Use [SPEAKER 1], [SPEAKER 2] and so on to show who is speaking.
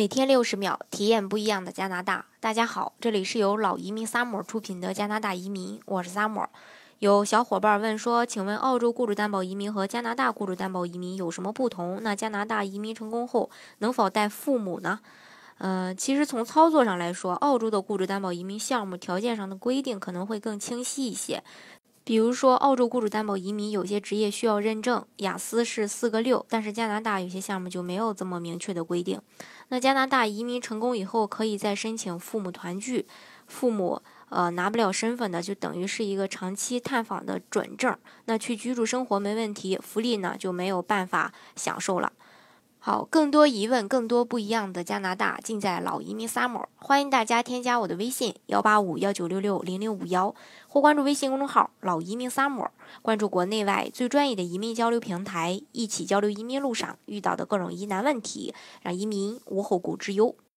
[SPEAKER 1] 每天六十秒，体验不一样的加拿大。大家好，这里是由老移民 Summer 出品的加拿大移民，我是 Summer。有小伙伴问说，请问澳洲雇主担保移民和加拿大雇主担保移民有什么不同？那加拿大移民成功后能否带父母呢？呃，其实从操作上来说，澳洲的雇主担保移民项目条件上的规定可能会更清晰一些。比如说，澳洲雇主担保移民有些职业需要认证，雅思是四个六，但是加拿大有些项目就没有这么明确的规定。那加拿大移民成功以后，可以再申请父母团聚，父母呃拿不了身份的，就等于是一个长期探访的准证，那去居住生活没问题，福利呢就没有办法享受了。好，更多疑问，更多不一样的加拿大，尽在老移民 summer。欢迎大家添加我的微信幺八五幺九六六零零五幺，或关注微信公众号老移民 summer，关注国内外最专业的移民交流平台，一起交流移民路上遇到的各种疑难问题，让移民无后顾之忧。